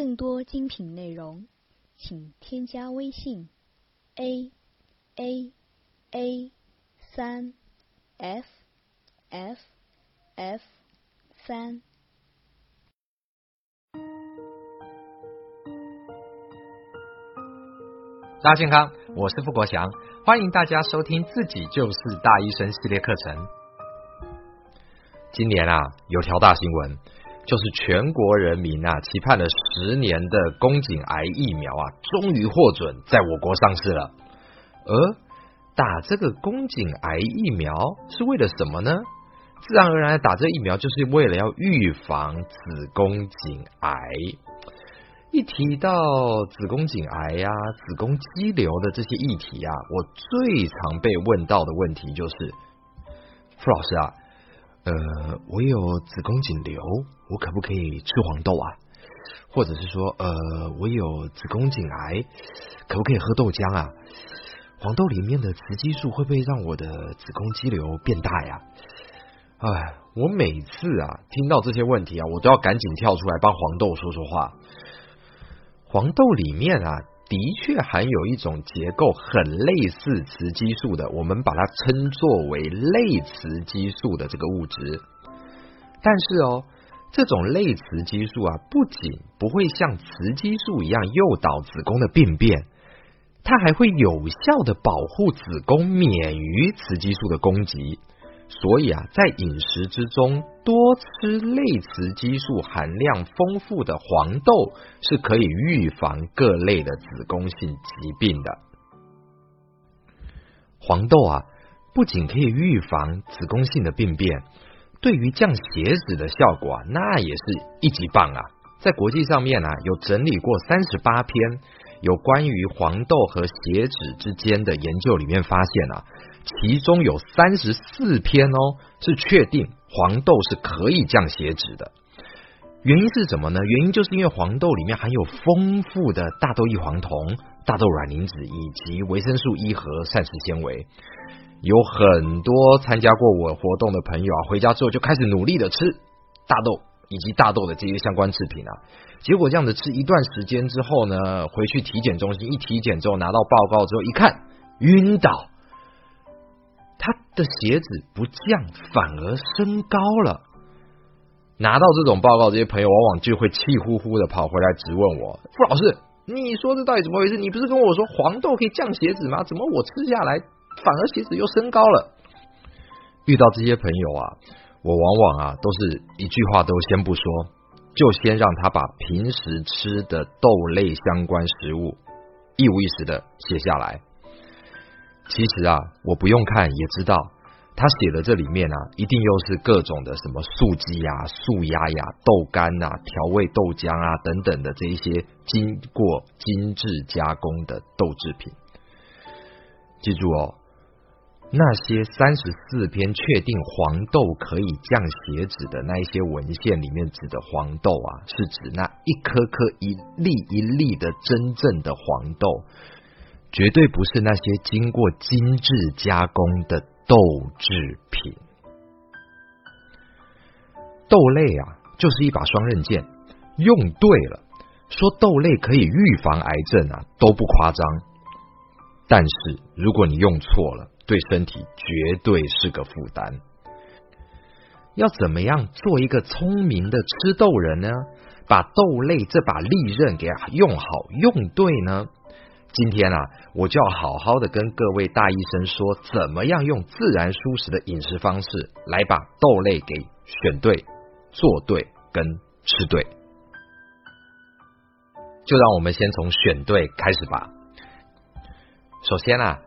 更多精品内容，请添加微信 a a a 三 f f f 三。大家健康，我是付国祥，欢迎大家收听自己就是大医生系列课程。今年啊，有条大新闻，就是全国人民啊期盼了十年的宫颈癌疫苗啊，终于获准在我国上市了。而打这个宫颈癌疫苗是为了什么呢？自然而然打这疫苗就是为了要预防子宫颈癌。一提到子宫颈癌呀、子宫肌瘤的这些议题啊，我最常被问到的问题就是：傅老师啊，呃，我有子宫颈瘤，我可不可以吃黄豆啊？或者是说，呃，我有子宫颈癌，可不可以喝豆浆啊？黄豆里面的雌激素会不会让我的子宫肌瘤变大呀？哎，我每次啊听到这些问题啊，我都要赶紧跳出来帮黄豆说说话。黄豆里面啊，的确含有一种结构很类似雌激素的，我们把它称作为类雌激素的这个物质。但是哦，这种类雌激素啊，不仅不会像雌激素一样诱导子宫的病变，它还会有效的保护子宫免于雌激素的攻击。所以啊，在饮食之中多吃类雌激素含量丰富的黄豆，是可以预防各类的子宫性疾病的。黄豆啊，不仅可以预防子宫性的病变，对于降血脂的效果啊，那也是一级棒啊！在国际上面啊，有整理过三十八篇有关于黄豆和血脂之间的研究，里面发现啊。其中有三十四篇哦，是确定黄豆是可以降血脂的。原因是什么呢？原因就是因为黄豆里面含有丰富的大豆异黄酮、大豆卵磷脂以及维生素 E 和膳食纤维。有很多参加过我活动的朋友啊，回家之后就开始努力的吃大豆以及大豆的这些相关制品啊。结果这样子吃一段时间之后呢，回去体检中心一体检之后拿到报告之后一看，晕倒。他的鞋子不降，反而升高了。拿到这种报告，这些朋友往往就会气呼呼的跑回来质问我：“傅老师，你说这到底怎么回事？你不是跟我说黄豆可以降血脂吗？怎么我吃下来反而血脂又升高了？”遇到这些朋友啊，我往往啊都是一句话都先不说，就先让他把平时吃的豆类相关食物一五一十的写下来。其实啊，我不用看也知道，他写的这里面啊，一定又是各种的什么素鸡呀、素鸭呀、豆干呐、调味豆浆啊等等的这一些经过精致加工的豆制品。记住哦，那些三十四篇确定黄豆可以降血脂的那一些文献里面指的黄豆啊，是指那一颗颗、一粒一粒的真正的黄豆。绝对不是那些经过精致加工的豆制品。豆类啊，就是一把双刃剑，用对了，说豆类可以预防癌症啊，都不夸张。但是如果你用错了，对身体绝对是个负担。要怎么样做一个聪明的吃豆人呢？把豆类这把利刃给用好用对呢？今天啊，我就要好好的跟各位大医生说，怎么样用自然舒适的饮食方式来把豆类给选对、做对跟吃对。就让我们先从选对开始吧。首先啊，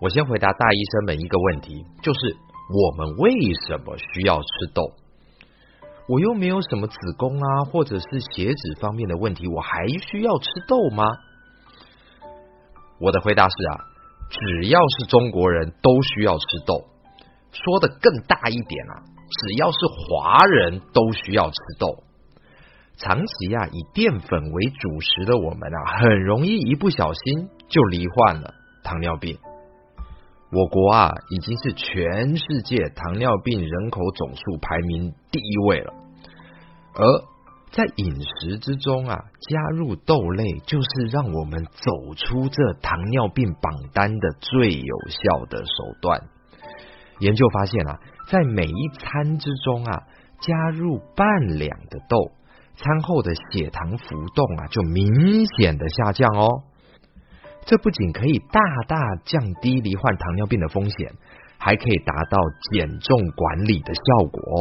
我先回答大医生们一个问题，就是我们为什么需要吃豆？我又没有什么子宫啊，或者是血脂方面的问题，我还需要吃豆吗？我的回答是啊，只要是中国人都需要吃豆。说的更大一点啊，只要是华人都需要吃豆。长期啊以淀粉为主食的我们啊，很容易一不小心就罹患了糖尿病。我国啊已经是全世界糖尿病人口总数排名第一位了，而在饮食之中啊，加入豆类就是让我们走出这糖尿病榜单的最有效的手段。研究发现啊，在每一餐之中啊，加入半两的豆，餐后的血糖浮动啊就明显的下降哦。这不仅可以大大降低罹患糖尿病的风险，还可以达到减重管理的效果哦。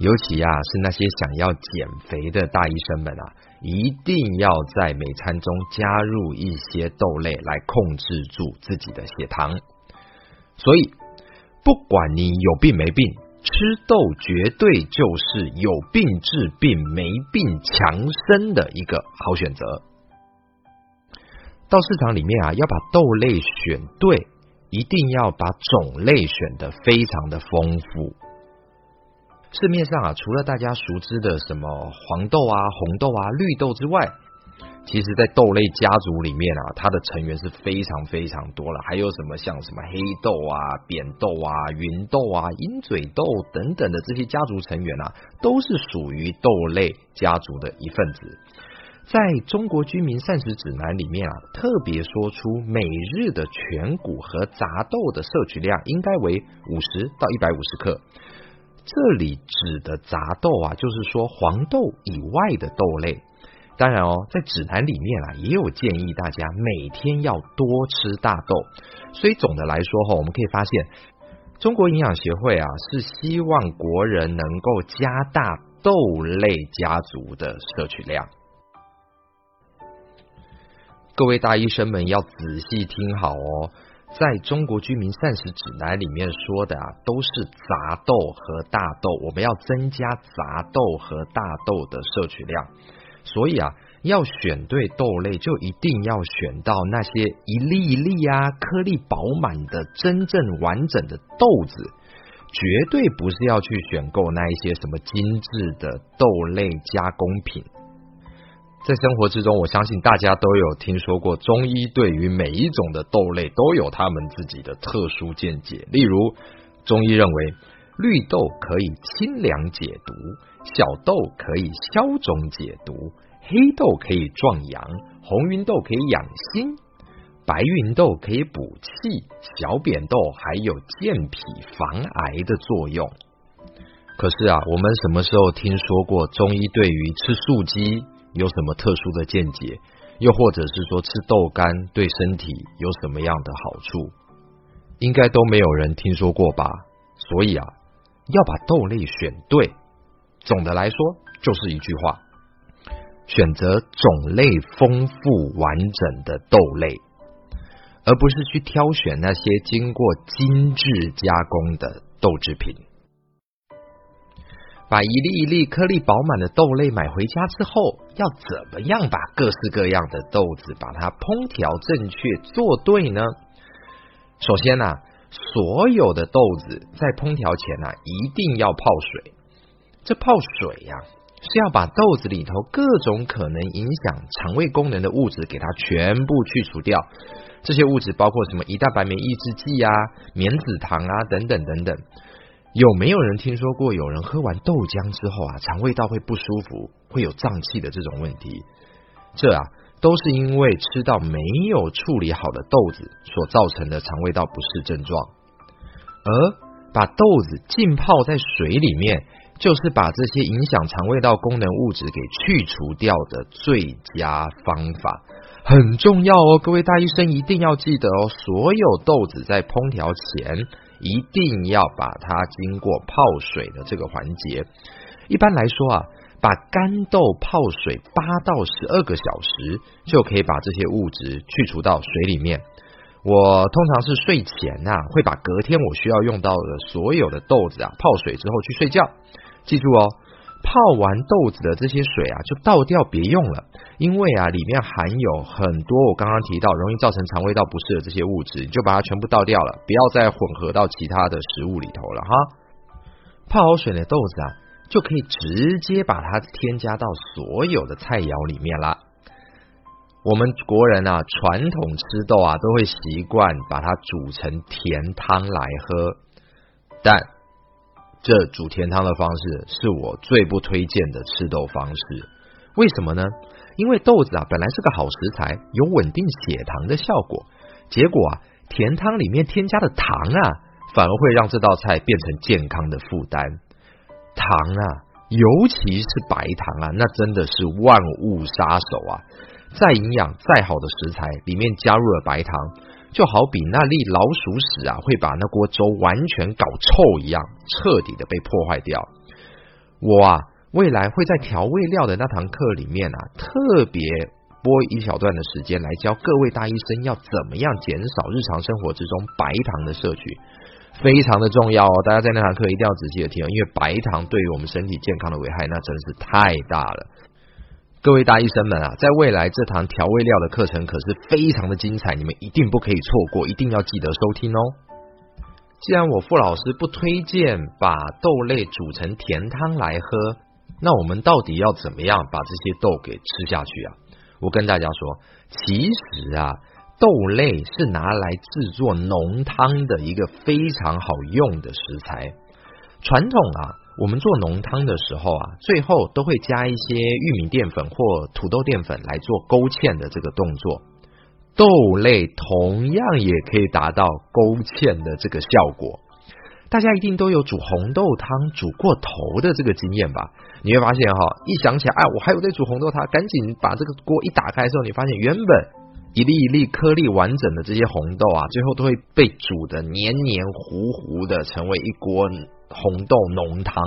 尤其啊，是那些想要减肥的大医生们啊，一定要在每餐中加入一些豆类来控制住自己的血糖。所以，不管你有病没病，吃豆绝对就是有病治病、没病强身的一个好选择。到市场里面啊，要把豆类选对，一定要把种类选的非常的丰富。市面上啊，除了大家熟知的什么黄豆啊、红豆啊、绿豆之外，其实，在豆类家族里面啊，它的成员是非常非常多了。还有什么像什么黑豆啊、扁豆啊、芸豆啊、鹰嘴豆等等的这些家族成员啊，都是属于豆类家族的一份子。在中国居民膳食指南里面啊，特别说出每日的全谷和杂豆的摄取量应该为五十到一百五十克。这里指的杂豆啊，就是说黄豆以外的豆类。当然哦，在指南里面啊，也有建议大家每天要多吃大豆。所以总的来说哈，我们可以发现，中国营养协会啊是希望国人能够加大豆类家族的摄取量。各位大医生们要仔细听好哦。在中国居民膳食指南里面说的啊，都是杂豆和大豆，我们要增加杂豆和大豆的摄取量。所以啊，要选对豆类，就一定要选到那些一粒一粒啊，颗粒饱满的真正完整的豆子，绝对不是要去选购那一些什么精致的豆类加工品。在生活之中，我相信大家都有听说过，中医对于每一种的豆类都有他们自己的特殊见解。例如，中医认为绿豆可以清凉解毒，小豆可以消肿解毒，黑豆可以壮阳，红芸豆可以养心，白芸豆可以补气，小扁豆还有健脾防癌的作用。可是啊，我们什么时候听说过中医对于吃素鸡？有什么特殊的见解？又或者是说吃豆干对身体有什么样的好处？应该都没有人听说过吧？所以啊，要把豆类选对。总的来说，就是一句话：选择种类丰富完整的豆类，而不是去挑选那些经过精致加工的豆制品。把一粒一粒颗粒饱满的豆类买回家之后，要怎么样把各式各样的豆子把它烹调正确做对呢？首先呢，所有的豆子在烹调前呢，一定要泡水。这泡水呀，是要把豆子里头各种可能影响肠胃功能的物质给它全部去除掉。这些物质包括什么？胰蛋白酶抑制剂啊、棉子糖啊等等等等。有没有人听说过有人喝完豆浆之后啊，肠胃道会不舒服，会有胀气的这种问题？这啊，都是因为吃到没有处理好的豆子所造成的肠胃道不适症状。而把豆子浸泡在水里面，就是把这些影响肠胃道功能物质给去除掉的最佳方法，很重要哦！各位大医生一定要记得哦，所有豆子在烹调前。一定要把它经过泡水的这个环节。一般来说啊，把干豆泡水八到十二个小时，就可以把这些物质去除到水里面。我通常是睡前呐，会把隔天我需要用到的所有的豆子啊泡水之后去睡觉。记住哦。泡完豆子的这些水啊，就倒掉，别用了，因为啊，里面含有很多我刚刚提到容易造成肠胃道不适的这些物质，你就把它全部倒掉了，不要再混合到其他的食物里头了哈。泡好水的豆子啊，就可以直接把它添加到所有的菜肴里面啦。我们国人啊，传统吃豆啊，都会习惯把它煮成甜汤来喝，但。这煮甜汤的方式是我最不推荐的吃豆方式。为什么呢？因为豆子啊本来是个好食材，有稳定血糖的效果，结果啊甜汤里面添加的糖啊，反而会让这道菜变成健康的负担。糖啊，尤其是白糖啊，那真的是万物杀手啊！再营养再好的食材，里面加入了白糖，就好比那粒老鼠屎啊，会把那锅粥完全搞臭一样，彻底的被破坏掉。我啊，未来会在调味料的那堂课里面啊，特别播一小段的时间来教各位大医生要怎么样减少日常生活之中白糖的摄取，非常的重要哦。大家在那堂课一定要仔细的听，因为白糖对于我们身体健康的危害那真是太大了。各位大医生们啊，在未来这堂调味料的课程可是非常的精彩，你们一定不可以错过，一定要记得收听哦。既然我傅老师不推荐把豆类煮成甜汤来喝，那我们到底要怎么样把这些豆给吃下去啊？我跟大家说，其实啊，豆类是拿来制作浓汤的一个非常好用的食材。传统啊。我们做浓汤的时候啊，最后都会加一些玉米淀粉或土豆淀粉来做勾芡的这个动作。豆类同样也可以达到勾芡的这个效果。大家一定都有煮红豆汤煮过头的这个经验吧？你会发现哈，一想起来，哎，我还有在煮红豆汤，赶紧把这个锅一打开的时候，你发现原本一粒一粒颗粒完整的这些红豆啊，最后都会被煮的黏黏糊糊的，成为一锅。红豆浓汤，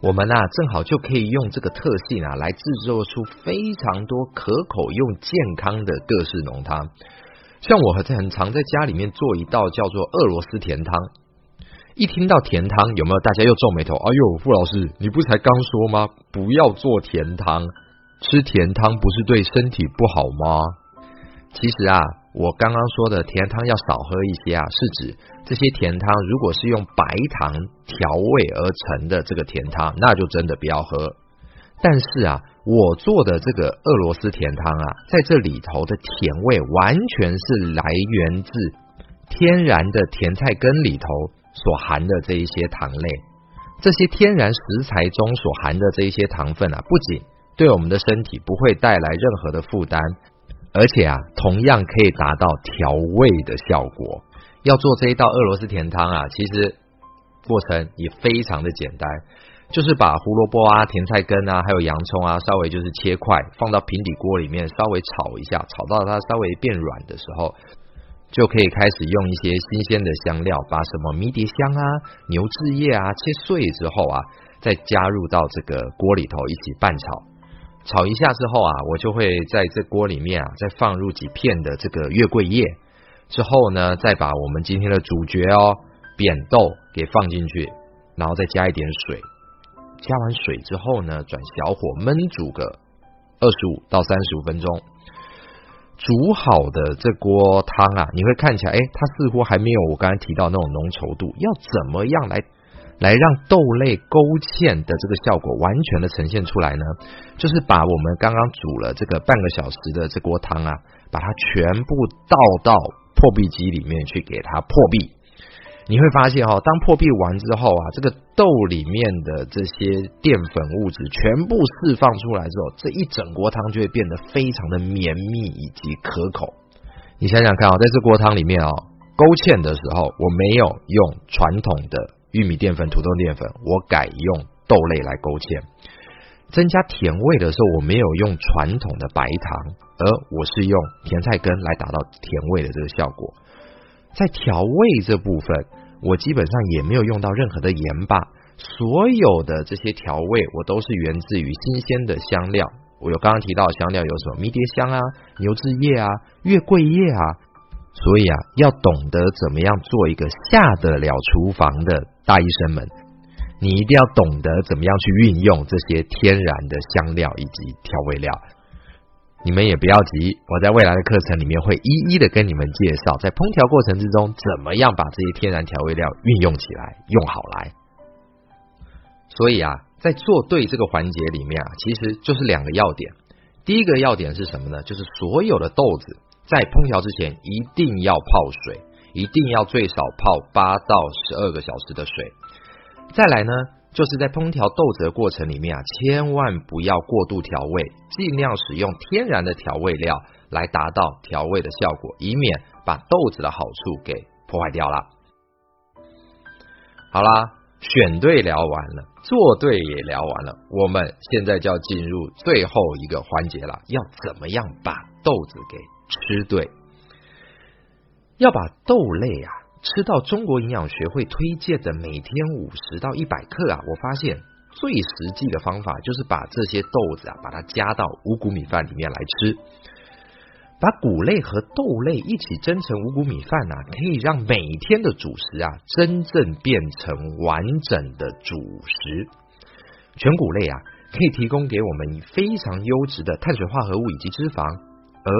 我们啊正好就可以用这个特性啊来制作出非常多可口又健康的各式浓汤。像我很很常在家里面做一道叫做俄罗斯甜汤。一听到甜汤，有没有大家又皱眉头？哎呦，傅老师，你不才刚说吗？不要做甜汤，吃甜汤不是对身体不好吗？其实啊。我刚刚说的甜汤要少喝一些啊，是指这些甜汤如果是用白糖调味而成的这个甜汤，那就真的不要喝。但是啊，我做的这个俄罗斯甜汤啊，在这里头的甜味完全是来源自天然的甜菜根里头所含的这一些糖类。这些天然食材中所含的这一些糖分啊，不仅对我们的身体不会带来任何的负担。而且啊，同样可以达到调味的效果。要做这一道俄罗斯甜汤啊，其实过程也非常的简单，就是把胡萝卜啊、甜菜根啊，还有洋葱啊，稍微就是切块，放到平底锅里面稍微炒一下，炒到它稍微变软的时候，就可以开始用一些新鲜的香料，把什么迷迭香啊、牛至叶啊切碎之后啊，再加入到这个锅里头一起拌炒。炒一下之后啊，我就会在这锅里面啊，再放入几片的这个月桂叶，之后呢，再把我们今天的主角哦，扁豆给放进去，然后再加一点水。加完水之后呢，转小火焖煮个二十五到三十五分钟。煮好的这锅汤啊，你会看起来，哎，它似乎还没有我刚才提到那种浓稠度。要怎么样来？来让豆类勾芡的这个效果完全的呈现出来呢，就是把我们刚刚煮了这个半个小时的这锅汤啊，把它全部倒到破壁机里面去给它破壁。你会发现哈，当破壁完之后啊，这个豆里面的这些淀粉物质全部释放出来之后，这一整锅汤就会变得非常的绵密以及可口。你想想看啊，在这锅汤里面啊，勾芡的时候我没有用传统的。玉米淀粉、土豆淀粉，我改用豆类来勾芡，增加甜味的时候，我没有用传统的白糖，而我是用甜菜根来达到甜味的这个效果。在调味这部分，我基本上也没有用到任何的盐巴，所有的这些调味，我都是源自于新鲜的香料。我有刚刚提到香料有什么迷迭香啊、牛至叶啊、月桂叶啊。所以啊，要懂得怎么样做一个下得了厨房的大医生们，你一定要懂得怎么样去运用这些天然的香料以及调味料。你们也不要急，我在未来的课程里面会一一的跟你们介绍，在烹调过程之中怎么样把这些天然调味料运用起来，用好来。所以啊，在做对这个环节里面啊，其实就是两个要点。第一个要点是什么呢？就是所有的豆子。在烹调之前，一定要泡水，一定要最少泡八到十二个小时的水。再来呢，就是在烹调豆子的过程里面啊，千万不要过度调味，尽量使用天然的调味料来达到调味的效果，以免把豆子的好处给破坏掉了。好啦，选对聊完了，做对也聊完了，我们现在就要进入最后一个环节了，要怎么样把豆子给吃对？要把豆类啊。吃到中国营养学会推荐的每天五十到一百克啊，我发现最实际的方法就是把这些豆子啊，把它加到五谷米饭里面来吃。把谷类和豆类一起蒸成五谷米饭啊，可以让每天的主食啊，真正变成完整的主食。全谷类啊，可以提供给我们非常优质的碳水化合物以及脂肪，而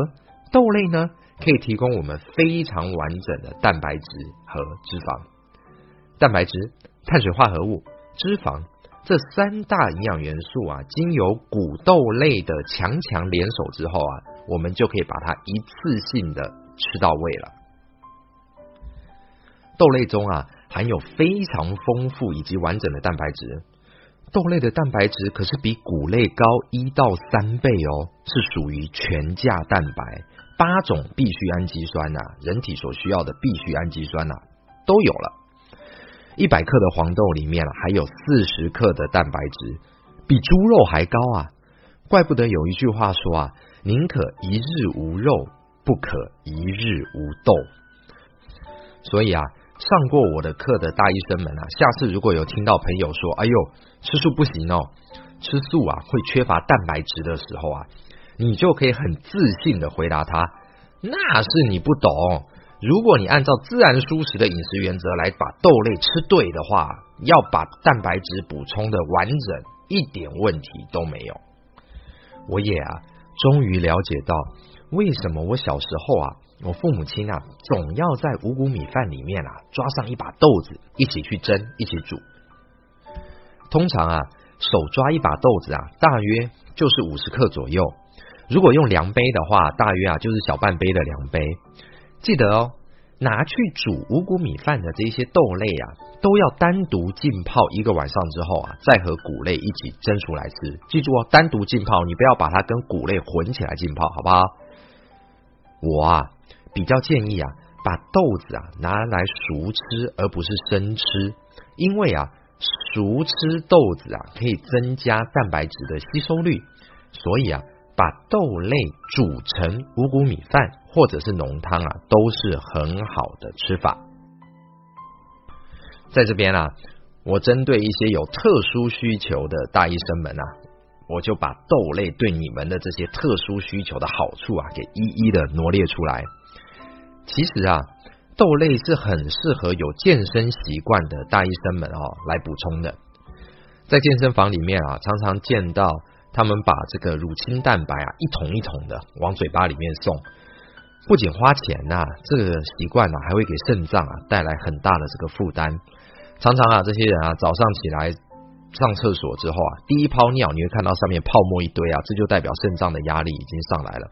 豆类呢？可以提供我们非常完整的蛋白质和脂肪。蛋白质、碳水化合物、脂肪这三大营养元素啊，经由谷豆类的强强联手之后啊，我们就可以把它一次性的吃到位了。豆类中啊，含有非常丰富以及完整的蛋白质。豆类的蛋白质可是比谷类高一到三倍哦，是属于全价蛋白。八种必需氨基酸呐，人体所需要的必需氨基酸呐都有了。一百克的黄豆里面啊，还有四十克的蛋白质，比猪肉还高啊！怪不得有一句话说啊，宁可一日无肉，不可一日无豆。所以啊，上过我的课的大医生们啊，下次如果有听到朋友说，哎呦，吃素不行哦，吃素啊会缺乏蛋白质的时候啊。你就可以很自信的回答他，那是你不懂。如果你按照自然舒适的饮食原则来把豆类吃对的话，要把蛋白质补充的完整，一点问题都没有。我也啊，终于了解到为什么我小时候啊，我父母亲啊，总要在五谷米饭里面啊抓上一把豆子，一起去蒸，一起煮。通常啊，手抓一把豆子啊，大约就是五十克左右。如果用量杯的话，大约啊就是小半杯的量杯。记得哦，拿去煮五谷米饭的这些豆类啊，都要单独浸泡一个晚上之后啊，再和谷类一起蒸出来吃。记住哦，单独浸泡，你不要把它跟谷类混起来浸泡，好不好？我啊比较建议啊，把豆子啊拿来熟吃，而不是生吃，因为啊熟吃豆子啊可以增加蛋白质的吸收率，所以啊。把豆类煮成五谷米饭或者是浓汤啊，都是很好的吃法。在这边啊，我针对一些有特殊需求的大医生们啊，我就把豆类对你们的这些特殊需求的好处啊，给一一的罗列出来。其实啊，豆类是很适合有健身习惯的大医生们哦来补充的。在健身房里面啊，常常见到。他们把这个乳清蛋白啊一桶一桶的往嘴巴里面送，不仅花钱呐，这个习惯呢还会给肾脏啊带来很大的这个负担。常常啊，这些人啊早上起来上厕所之后啊，第一泡尿你会看到上面泡沫一堆啊，这就代表肾脏的压力已经上来了。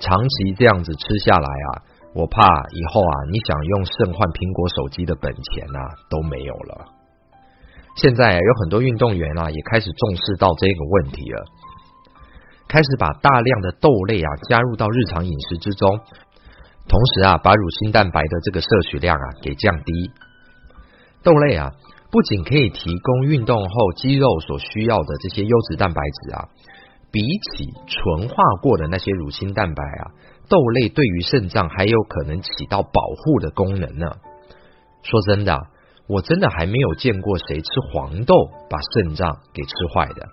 长期这样子吃下来啊，我怕以后啊，你想用肾换苹果手机的本钱呐都没有了。现在有很多运动员啊，也开始重视到这个问题了，开始把大量的豆类啊加入到日常饮食之中，同时啊，把乳清蛋白的这个摄取量啊给降低。豆类啊，不仅可以提供运动后肌肉所需要的这些优质蛋白质啊，比起纯化过的那些乳清蛋白啊，豆类对于肾脏还有可能起到保护的功能呢。说真的。我真的还没有见过谁吃黄豆把肾脏给吃坏的。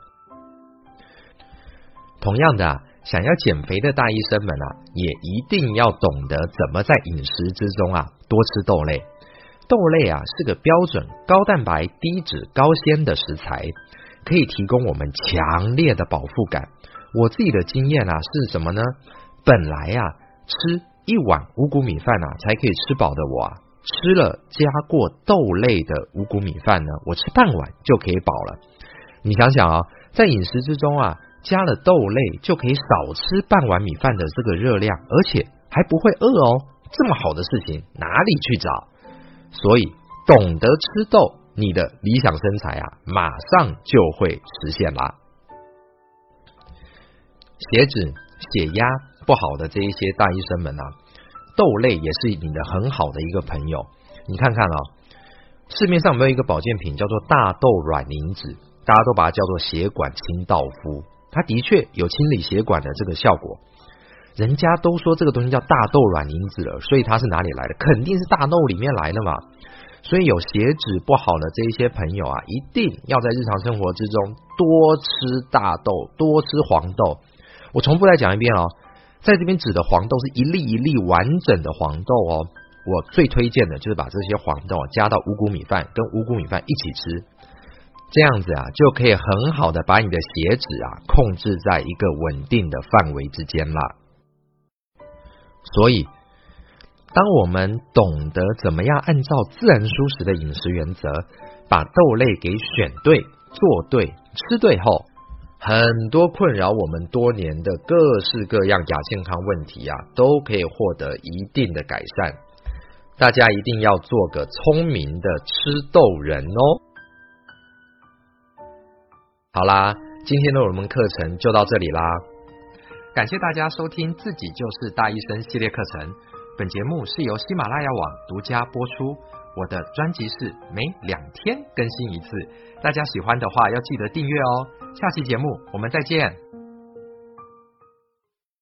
同样的，想要减肥的大医生们啊，也一定要懂得怎么在饮食之中啊多吃豆类。豆类啊是个标准高蛋白、低脂、高纤的食材，可以提供我们强烈的饱腹感。我自己的经验啊是什么呢？本来啊吃一碗五谷米饭啊才可以吃饱的我啊。吃了加过豆类的五谷米饭呢，我吃半碗就可以饱了。你想想啊，在饮食之中啊，加了豆类就可以少吃半碗米饭的这个热量，而且还不会饿哦。这么好的事情哪里去找？所以懂得吃豆，你的理想身材啊，马上就会实现啦。血脂、血压不好的这一些大医生们啊，豆类也是你的很好的一个朋友。你看看啊，市面上有没有一个保健品叫做大豆卵磷脂？大家都把它叫做血管清道夫，它的确有清理血管的这个效果。人家都说这个东西叫大豆卵磷脂了，所以它是哪里来的？肯定是大豆里面来的嘛。所以有血脂不好的这一些朋友啊，一定要在日常生活之中多吃大豆，多吃黄豆。我重复再讲一遍哦，在这边指的黄豆是一粒一粒完整的黄豆哦。我最推荐的就是把这些黄豆加到五谷米饭，跟五谷米饭一起吃，这样子啊，就可以很好的把你的血脂啊控制在一个稳定的范围之间啦。所以，当我们懂得怎么样按照自然舒适的饮食原则，把豆类给选对、做对、吃对后，很多困扰我们多年的各式各样亚健康问题啊，都可以获得一定的改善。大家一定要做个聪明的吃豆人哦！好啦，今天的我们课程就到这里啦。感谢大家收听《自己就是大医生》系列课程。本节目是由喜马拉雅网独家播出。我的专辑是每两天更新一次，大家喜欢的话要记得订阅哦。下期节目我们再见。